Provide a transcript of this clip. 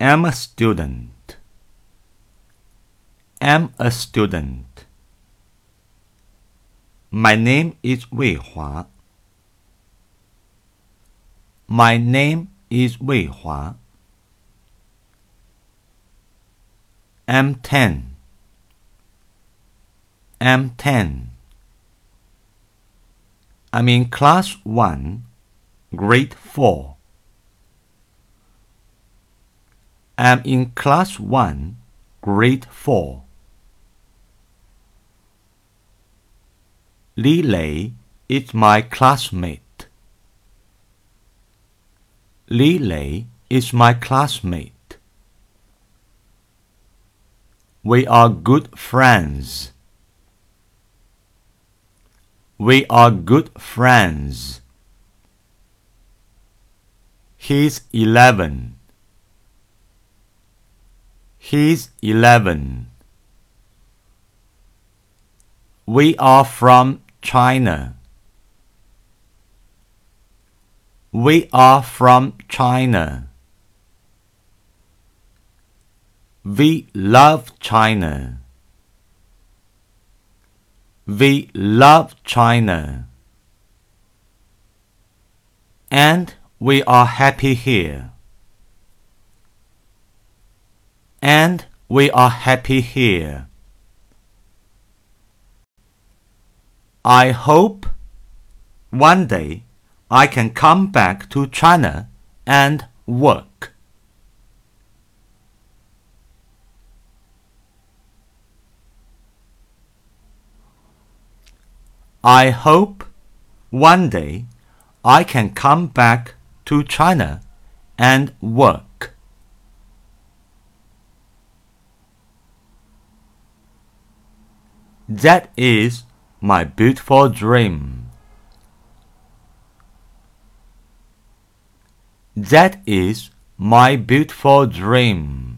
am a student. am a student. My name is Wei Hua. My name is Wei Hua. I'm 10. I'm 10. I'm in class 1, grade 4. I'm in class 1, grade 4. Li Lei is my classmate. Li Lei is my classmate. We are good friends. We are good friends. He's eleven. He's eleven. We are from China. We are from China. We love China. We love China. And we are happy here. And we are happy here. I hope one day I can come back to China and work. I hope one day I can come back to China and work. That is my beautiful dream. That is my beautiful dream.